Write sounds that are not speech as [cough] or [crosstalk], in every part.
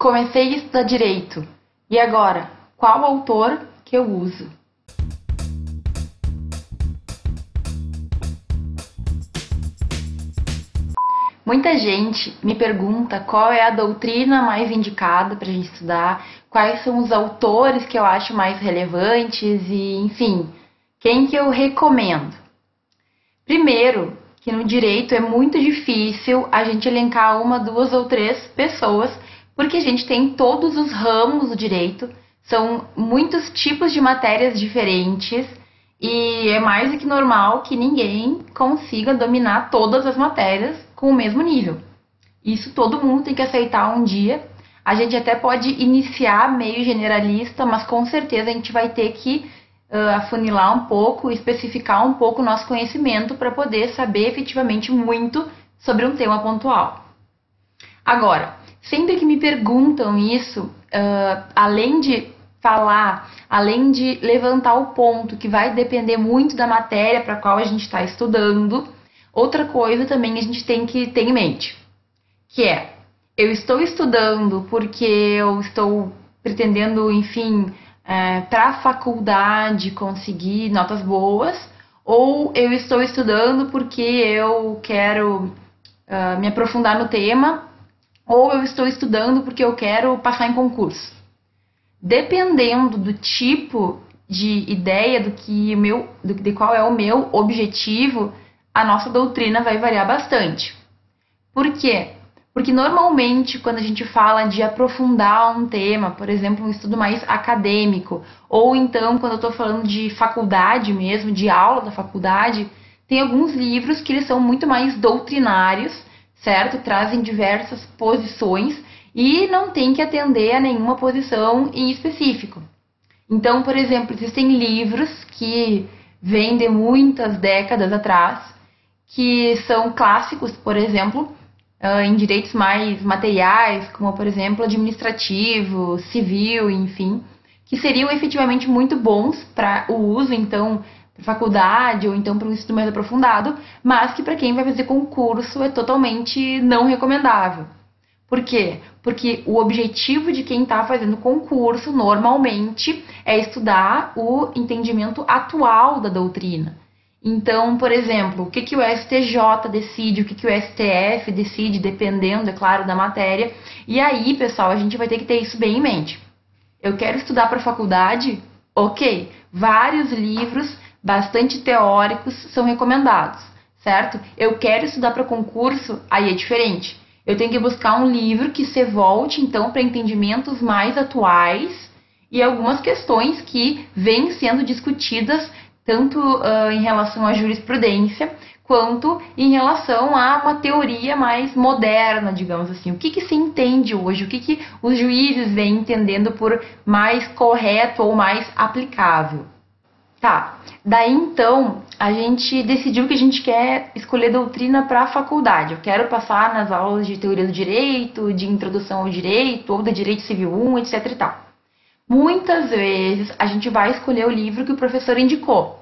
Comecei a estudar direito. E agora, qual autor que eu uso? Muita gente me pergunta qual é a doutrina mais indicada para a gente estudar, quais são os autores que eu acho mais relevantes e, enfim, quem que eu recomendo. Primeiro, que no direito é muito difícil a gente elencar uma, duas ou três pessoas porque a gente tem todos os ramos do direito, são muitos tipos de matérias diferentes e é mais do que normal que ninguém consiga dominar todas as matérias com o mesmo nível. Isso todo mundo tem que aceitar um dia. A gente até pode iniciar meio generalista, mas com certeza a gente vai ter que uh, afunilar um pouco, especificar um pouco o nosso conhecimento para poder saber efetivamente muito sobre um tema pontual. Agora, sempre que me perguntam isso, uh, além de falar, além de levantar o ponto que vai depender muito da matéria para qual a gente está estudando, outra coisa também a gente tem que ter em mente, que é eu estou estudando porque eu estou pretendendo, enfim, é, para a faculdade conseguir notas boas, ou eu estou estudando porque eu quero uh, me aprofundar no tema ou eu estou estudando porque eu quero passar em concurso. Dependendo do tipo de ideia do que meu, do, de qual é o meu objetivo, a nossa doutrina vai variar bastante. Por quê? Porque normalmente quando a gente fala de aprofundar um tema, por exemplo, um estudo mais acadêmico, ou então quando eu estou falando de faculdade mesmo, de aula da faculdade, tem alguns livros que eles são muito mais doutrinários certo? Trazem diversas posições e não tem que atender a nenhuma posição em específico. Então, por exemplo, existem livros que vêm de muitas décadas atrás, que são clássicos, por exemplo, ah, em direitos mais materiais, como por exemplo administrativo, civil, enfim, que seriam efetivamente muito bons para o uso, então, faculdade ou então para um estudo mais aprofundado, mas que para quem vai fazer concurso é totalmente não recomendável. Por quê? Porque o objetivo de quem está fazendo concurso normalmente é estudar o entendimento atual da doutrina. Então, por exemplo, o que, que o STJ decide, o que, que o STF decide, dependendo, é claro, da matéria. E aí, pessoal, a gente vai ter que ter isso bem em mente. Eu quero estudar para faculdade? Ok, vários livros bastante teóricos são recomendados, certo? Eu quero estudar para concurso, aí é diferente. Eu tenho que buscar um livro que se volte então para entendimentos mais atuais e algumas questões que vêm sendo discutidas tanto uh, em relação à jurisprudência quanto em relação a uma teoria mais moderna, digamos assim. O que, que se entende hoje? O que, que os juízes vêm entendendo por mais correto ou mais aplicável? Tá. Daí então, a gente decidiu que a gente quer escolher doutrina para a faculdade. Eu quero passar nas aulas de teoria do direito, de introdução ao direito, ou da direito civil 1, etc e tal. Muitas vezes a gente vai escolher o livro que o professor indicou.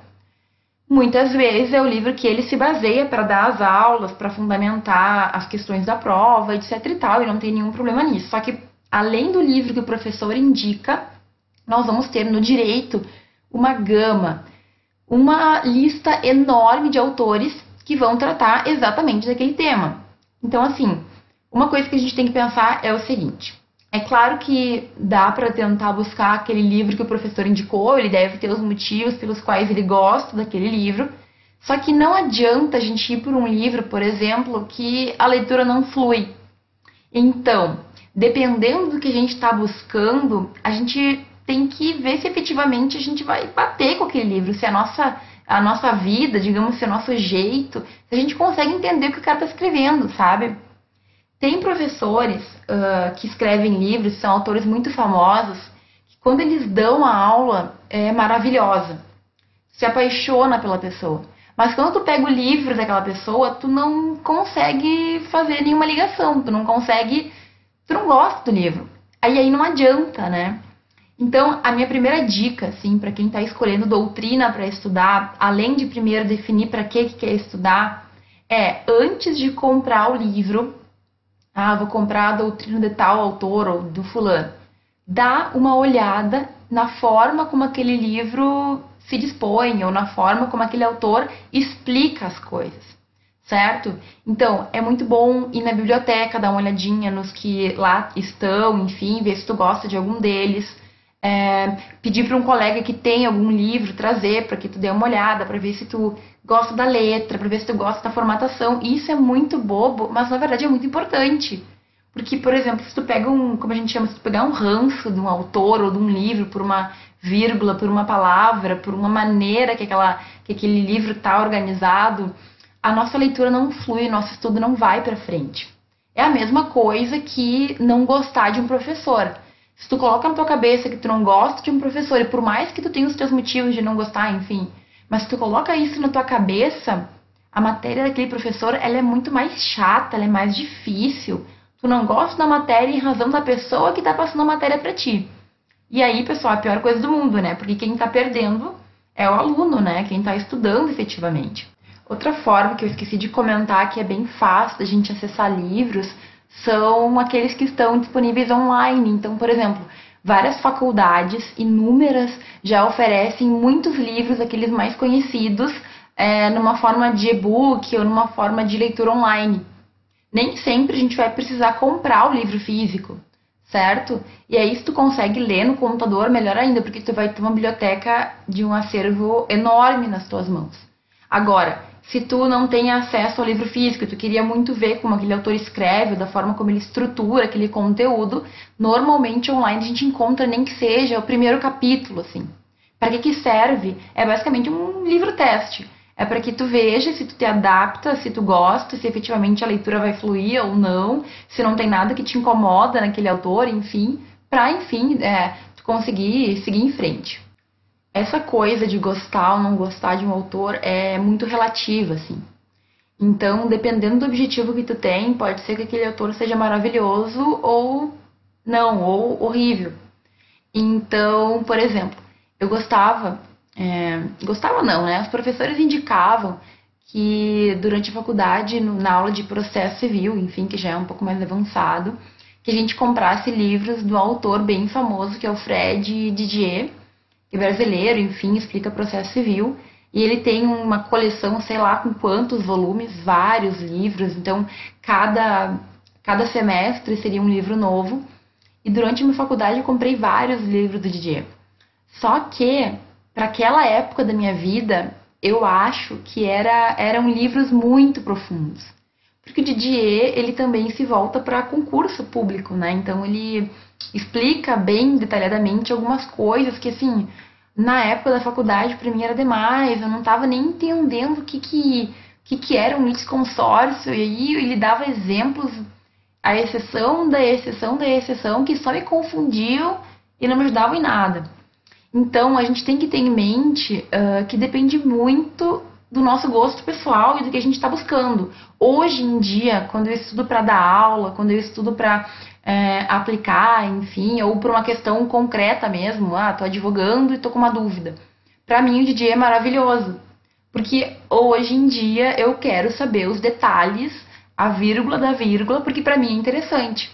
Muitas vezes é o livro que ele se baseia para dar as aulas, para fundamentar as questões da prova, etc e tal, e não tem nenhum problema nisso. Só que além do livro que o professor indica, nós vamos ter no direito uma gama, uma lista enorme de autores que vão tratar exatamente daquele tema. Então, assim, uma coisa que a gente tem que pensar é o seguinte: é claro que dá para tentar buscar aquele livro que o professor indicou, ele deve ter os motivos pelos quais ele gosta daquele livro. Só que não adianta a gente ir por um livro, por exemplo, que a leitura não flui. Então, dependendo do que a gente está buscando, a gente tem que ver se efetivamente a gente vai bater com aquele livro, se a nossa, a nossa vida, digamos, se o nosso jeito, se a gente consegue entender o que o cara está escrevendo, sabe? Tem professores uh, que escrevem livros, são autores muito famosos, que quando eles dão a aula é maravilhosa, se apaixona pela pessoa. Mas quando tu pega o livro daquela pessoa, tu não consegue fazer nenhuma ligação, tu não consegue, tu não gosta do livro. Aí aí não adianta, né? Então, a minha primeira dica, assim, para quem está escolhendo doutrina para estudar, além de primeiro definir para que, que quer estudar, é antes de comprar o livro, ah, vou comprar a doutrina de tal autor ou do fulano. Dá uma olhada na forma como aquele livro se dispõe ou na forma como aquele autor explica as coisas, certo? Então, é muito bom ir na biblioteca, dar uma olhadinha nos que lá estão, enfim, ver se tu gosta de algum deles. É, pedir para um colega que tem algum livro trazer para que tu dê uma olhada, para ver se tu gosta da letra, para ver se tu gosta da formatação. Isso é muito bobo, mas na verdade é muito importante. Porque, por exemplo, se tu pega um, como a gente chama, se tu pegar um ranço de um autor ou de um livro por uma vírgula, por uma palavra, por uma maneira que, aquela, que aquele livro está organizado, a nossa leitura não flui, nosso estudo não vai para frente. É a mesma coisa que não gostar de um professor. Se tu coloca na tua cabeça que tu não gosta de um professor, e por mais que tu tenha os teus motivos de não gostar, enfim, mas se tu coloca isso na tua cabeça, a matéria daquele professor ela é muito mais chata, ela é mais difícil. Tu não gosta da matéria em razão da pessoa que está passando a matéria para ti. E aí, pessoal, é a pior coisa do mundo, né? Porque quem está perdendo é o aluno, né? Quem está estudando efetivamente. Outra forma que eu esqueci de comentar que é bem fácil da gente acessar livros são aqueles que estão disponíveis online. Então, por exemplo, várias faculdades, inúmeras, já oferecem muitos livros, aqueles mais conhecidos, é, numa forma de e-book ou numa forma de leitura online. Nem sempre a gente vai precisar comprar o livro físico certo? E aí se tu consegue ler no computador, melhor ainda, porque tu vai ter uma biblioteca de um acervo enorme nas tuas mãos. Agora, se tu não tem acesso ao livro físico, tu queria muito ver como aquele autor escreve, da forma como ele estrutura aquele conteúdo, normalmente online a gente encontra nem que seja o primeiro capítulo, assim. Para que que serve? É basicamente um livro teste é para que tu veja se tu te adapta, se tu gosta, se efetivamente a leitura vai fluir ou não, se não tem nada que te incomoda naquele autor, enfim, para enfim é, tu conseguir seguir em frente. Essa coisa de gostar ou não gostar de um autor é muito relativa, assim. Então, dependendo do objetivo que tu tem, pode ser que aquele autor seja maravilhoso ou não, ou horrível. Então, por exemplo, eu gostava é, gostava não, né? Os professores indicavam que durante a faculdade, na aula de processo civil, enfim, que já é um pouco mais avançado, que a gente comprasse livros do autor bem famoso, que é o Fred Didier, é brasileiro, enfim, explica processo civil. E ele tem uma coleção, sei lá com quantos volumes, vários livros, então cada, cada semestre seria um livro novo. E durante a minha faculdade eu comprei vários livros do Didier. Só que para aquela época da minha vida, eu acho que era, eram livros muito profundos. Porque o Didier, ele também se volta para concurso público, né? Então ele explica bem detalhadamente algumas coisas que, assim, na época da faculdade, para mim era demais. Eu não estava nem entendendo o que que, que, que era um litisconsórcio. E aí ele dava exemplos, a exceção da exceção da exceção, que só me confundiam e não me ajudavam em nada. Então, a gente tem que ter em mente uh, que depende muito do nosso gosto pessoal e do que a gente está buscando. Hoje em dia, quando eu estudo para dar aula, quando eu estudo para é, aplicar, enfim, ou por uma questão concreta mesmo, ah, tô advogando e tô com uma dúvida. Para mim, o DJ é maravilhoso, porque hoje em dia eu quero saber os detalhes, a vírgula da vírgula, porque para mim é interessante.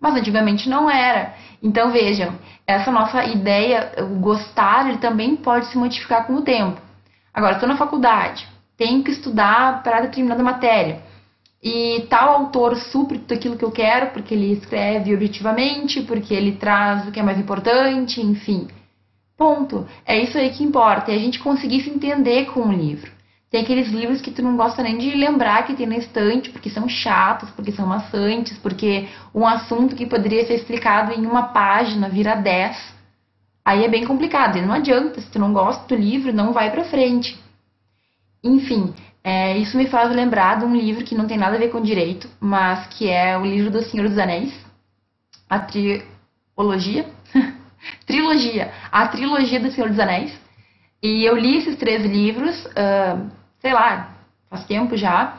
Mas antigamente não era. Então vejam, essa nossa ideia, o gostar, ele também pode se modificar com o tempo. Agora, estou na faculdade, tenho que estudar para determinada matéria. E tal autor supre tudo aquilo que eu quero, porque ele escreve objetivamente, porque ele traz o que é mais importante, enfim. Ponto. É isso aí que importa, é a gente conseguir se entender com o livro. Tem aqueles livros que tu não gosta nem de lembrar que tem na estante, porque são chatos, porque são maçantes, porque um assunto que poderia ser explicado em uma página vira dez. Aí é bem complicado. E não adianta, se tu não gosta do livro, não vai pra frente. Enfim, é, isso me faz lembrar de um livro que não tem nada a ver com direito, mas que é o livro do Senhor dos Anéis, a trilogia, [laughs] trilogia, a trilogia do Senhor dos Anéis. E eu li esses três livros, uh, sei lá, faz tempo já.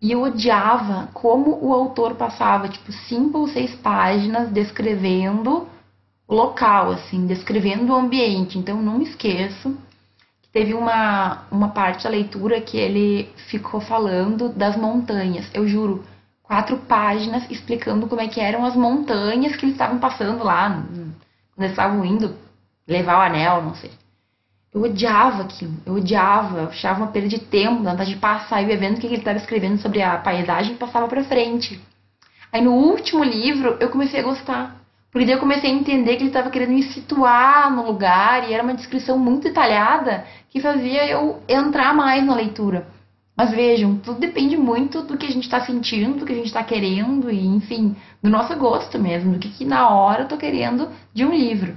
E eu odiava como o autor passava, tipo, cinco ou seis páginas descrevendo local, assim, descrevendo o ambiente. Então, não esqueço que teve uma, uma parte da leitura que ele ficou falando das montanhas. Eu juro, quatro páginas explicando como é que eram as montanhas que eles estavam passando lá, quando eles estavam indo levar o anel, não sei. Eu odiava aquilo, eu odiava, eu achava uma perda de tempo, vontade de passar e vendo o que ele estava escrevendo sobre a paisagem passava para frente. Aí no último livro eu comecei a gostar, porque daí eu comecei a entender que ele estava querendo me situar no lugar e era uma descrição muito detalhada que fazia eu entrar mais na leitura. Mas vejam, tudo depende muito do que a gente está sentindo, do que a gente está querendo e, enfim, do nosso gosto mesmo, do que, que na hora eu tô querendo de um livro.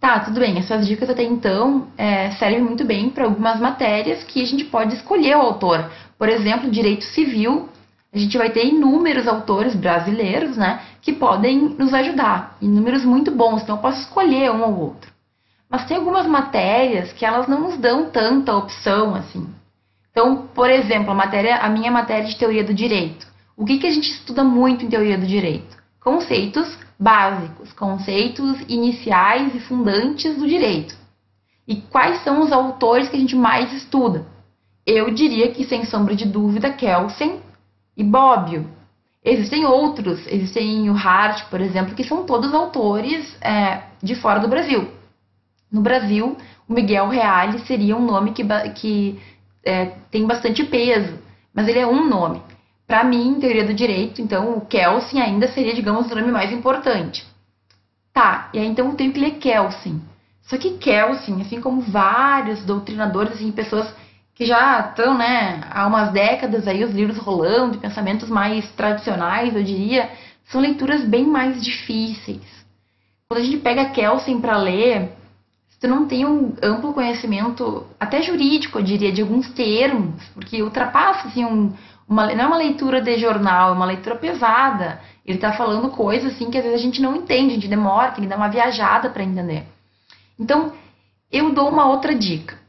Tá, tudo bem, essas dicas até então é, servem muito bem para algumas matérias que a gente pode escolher o autor. Por exemplo, direito civil, a gente vai ter inúmeros autores brasileiros, né, que podem nos ajudar, inúmeros muito bons, então eu posso escolher um ou outro. Mas tem algumas matérias que elas não nos dão tanta opção assim. Então, por exemplo, a, matéria, a minha matéria de teoria do direito. O que, que a gente estuda muito em teoria do direito? Conceitos básicos, conceitos iniciais e fundantes do direito. E quais são os autores que a gente mais estuda? Eu diria que, sem sombra de dúvida, Kelsen e Bobbio. Existem outros, existem o Hart, por exemplo, que são todos autores é, de fora do Brasil. No Brasil, o Miguel Reale seria um nome que, que é, tem bastante peso, mas ele é um nome. Para mim, em teoria do direito, então o Kelsen ainda seria, digamos, o nome mais importante. Tá, e aí então eu tenho que ler Kelsen. Só que Kelsen, assim como vários doutrinadores, assim, pessoas que já estão, né, há umas décadas aí, os livros rolando, de pensamentos mais tradicionais, eu diria, são leituras bem mais difíceis. Quando a gente pega Kelsen para ler, tu não tem um amplo conhecimento, até jurídico, eu diria, de alguns termos, porque ultrapassa, assim, um, uma, não é uma leitura de jornal, é uma leitura pesada. Ele está falando coisas, assim, que às vezes a gente não entende, a gente demora, tem que dar uma viajada para entender. Então, eu dou uma outra dica.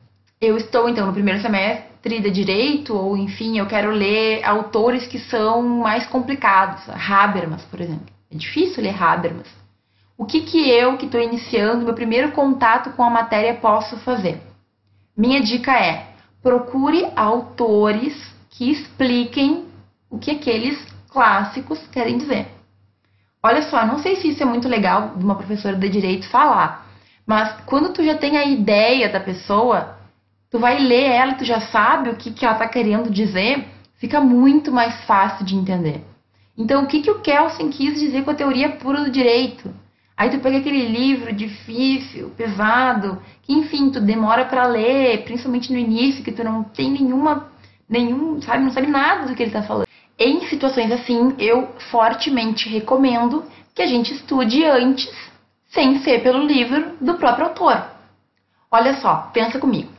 Eu estou, então, no primeiro semestre de Direito, ou, enfim, eu quero ler autores que são mais complicados. Habermas, por exemplo. É difícil ler Habermas o que, que eu, que estou iniciando meu primeiro contato com a matéria, posso fazer? Minha dica é: procure autores que expliquem o que aqueles clássicos querem dizer. Olha só, não sei se isso é muito legal de uma professora de direito falar, mas quando tu já tem a ideia da pessoa, tu vai ler ela e tu já sabe o que, que ela está querendo dizer, fica muito mais fácil de entender. Então, o que, que o Kelsen quis dizer com a teoria pura do direito? Aí tu pega aquele livro difícil, pesado, que enfim, tu demora para ler, principalmente no início, que tu não tem nenhuma, nenhum, sabe, não sabe nada do que ele tá falando. Em situações assim, eu fortemente recomendo que a gente estude antes, sem ser pelo livro do próprio autor. Olha só, pensa comigo.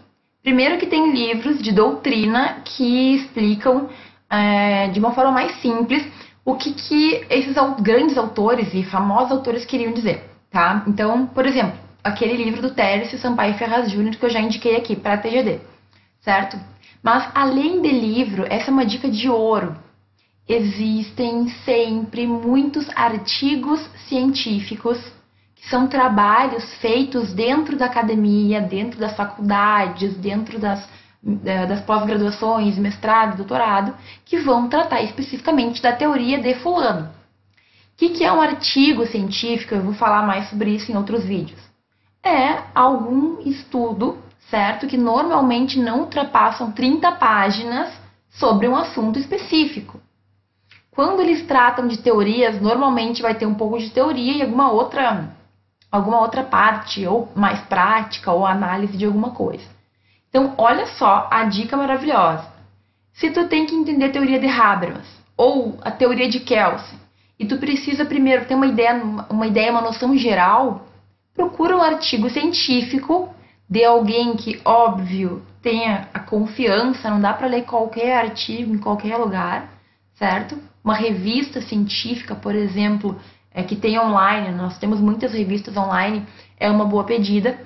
Primeiro que tem livros de doutrina que explicam é, de uma forma mais simples o que, que esses grandes autores e famosos autores queriam dizer, tá? Então, por exemplo, aquele livro do Tércio Sampaio Ferraz Júnior que eu já indiquei aqui para a TGD, certo? Mas além de livro, essa é uma dica de ouro. Existem sempre muitos artigos científicos são trabalhos feitos dentro da academia, dentro das faculdades, dentro das das pós-graduações, mestrado, doutorado, que vão tratar especificamente da teoria de fulano. O que, que é um artigo científico? Eu vou falar mais sobre isso em outros vídeos. É algum estudo, certo, que normalmente não ultrapassam 30 páginas sobre um assunto específico. Quando eles tratam de teorias, normalmente vai ter um pouco de teoria e alguma outra, alguma outra parte, ou mais prática, ou análise de alguma coisa. Então, olha só a dica maravilhosa. Se tu tem que entender a teoria de Habermas ou a teoria de Kelsen, e tu precisa primeiro ter uma ideia, uma ideia, uma noção geral, procura um artigo científico de alguém que, óbvio, tenha a confiança, não dá para ler qualquer artigo em qualquer lugar, certo? Uma revista científica, por exemplo, é, que tem online, nós temos muitas revistas online, é uma boa pedida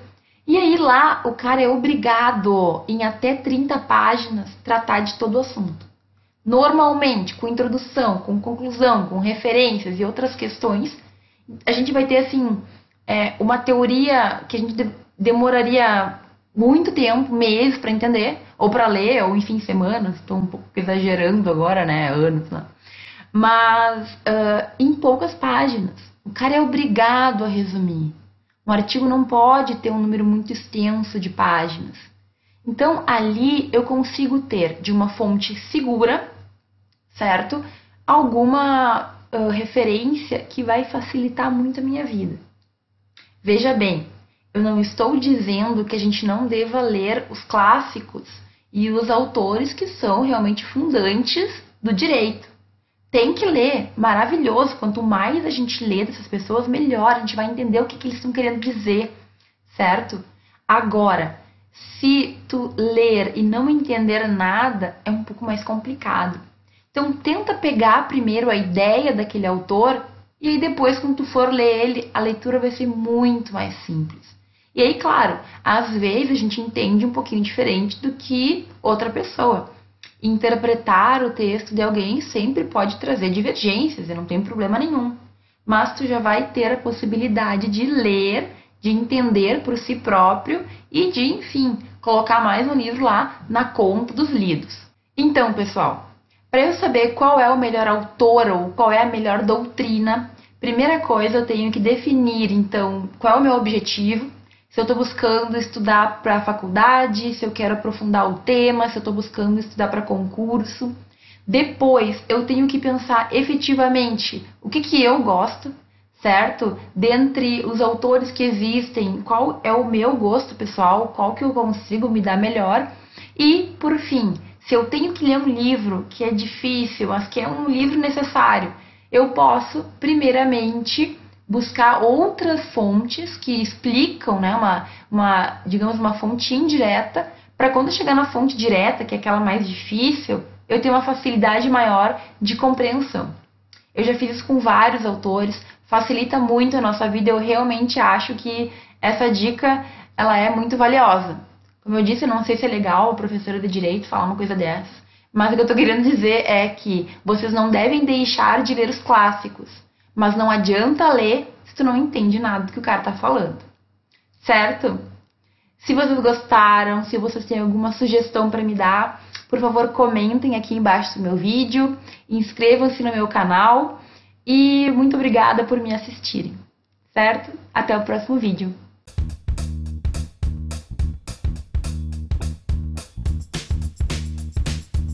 e aí lá o cara é obrigado em até 30 páginas tratar de todo o assunto. Normalmente, com introdução, com conclusão, com referências e outras questões, a gente vai ter assim é, uma teoria que a gente de demoraria muito tempo, meses para entender, ou para ler, ou enfim, semanas. Estou um pouco exagerando agora, né? Anos, né? Mas uh, em poucas páginas. O cara é obrigado a resumir. Um artigo não pode ter um número muito extenso de páginas. Então, ali eu consigo ter de uma fonte segura, certo? Alguma uh, referência que vai facilitar muito a minha vida. Veja bem, eu não estou dizendo que a gente não deva ler os clássicos e os autores que são realmente fundantes do direito. Tem que ler, maravilhoso. Quanto mais a gente lê dessas pessoas, melhor. A gente vai entender o que, que eles estão querendo dizer, certo? Agora, se tu ler e não entender nada, é um pouco mais complicado. Então, tenta pegar primeiro a ideia daquele autor e aí depois, quando tu for ler ele, a leitura vai ser muito mais simples. E aí, claro, às vezes a gente entende um pouquinho diferente do que outra pessoa. Interpretar o texto de alguém sempre pode trazer divergências e não tem problema nenhum. Mas tu já vai ter a possibilidade de ler, de entender por si próprio e de, enfim, colocar mais um livro lá na conta dos lidos. Então, pessoal, para eu saber qual é o melhor autor ou qual é a melhor doutrina, primeira coisa eu tenho que definir, então, qual é o meu objetivo, se eu estou buscando estudar para a faculdade, se eu quero aprofundar o tema, se eu estou buscando estudar para concurso. Depois, eu tenho que pensar efetivamente o que, que eu gosto, certo? Dentre os autores que existem, qual é o meu gosto pessoal, qual que eu consigo me dar melhor. E, por fim, se eu tenho que ler um livro que é difícil, mas que é um livro necessário, eu posso, primeiramente, buscar outras fontes que explicam, né, uma, uma digamos, uma fonte indireta, para quando chegar na fonte direta, que é aquela mais difícil, eu tenho uma facilidade maior de compreensão. Eu já fiz isso com vários autores, facilita muito a nossa vida, eu realmente acho que essa dica ela é muito valiosa. Como eu disse, eu não sei se é legal a professora de direito falar uma coisa dessa, mas o que eu estou querendo dizer é que vocês não devem deixar de ler os clássicos mas não adianta ler se tu não entende nada do que o cara tá falando. Certo? Se vocês gostaram, se vocês têm alguma sugestão para me dar, por favor, comentem aqui embaixo do meu vídeo, inscrevam-se no meu canal e muito obrigada por me assistirem. Certo? Até o próximo vídeo.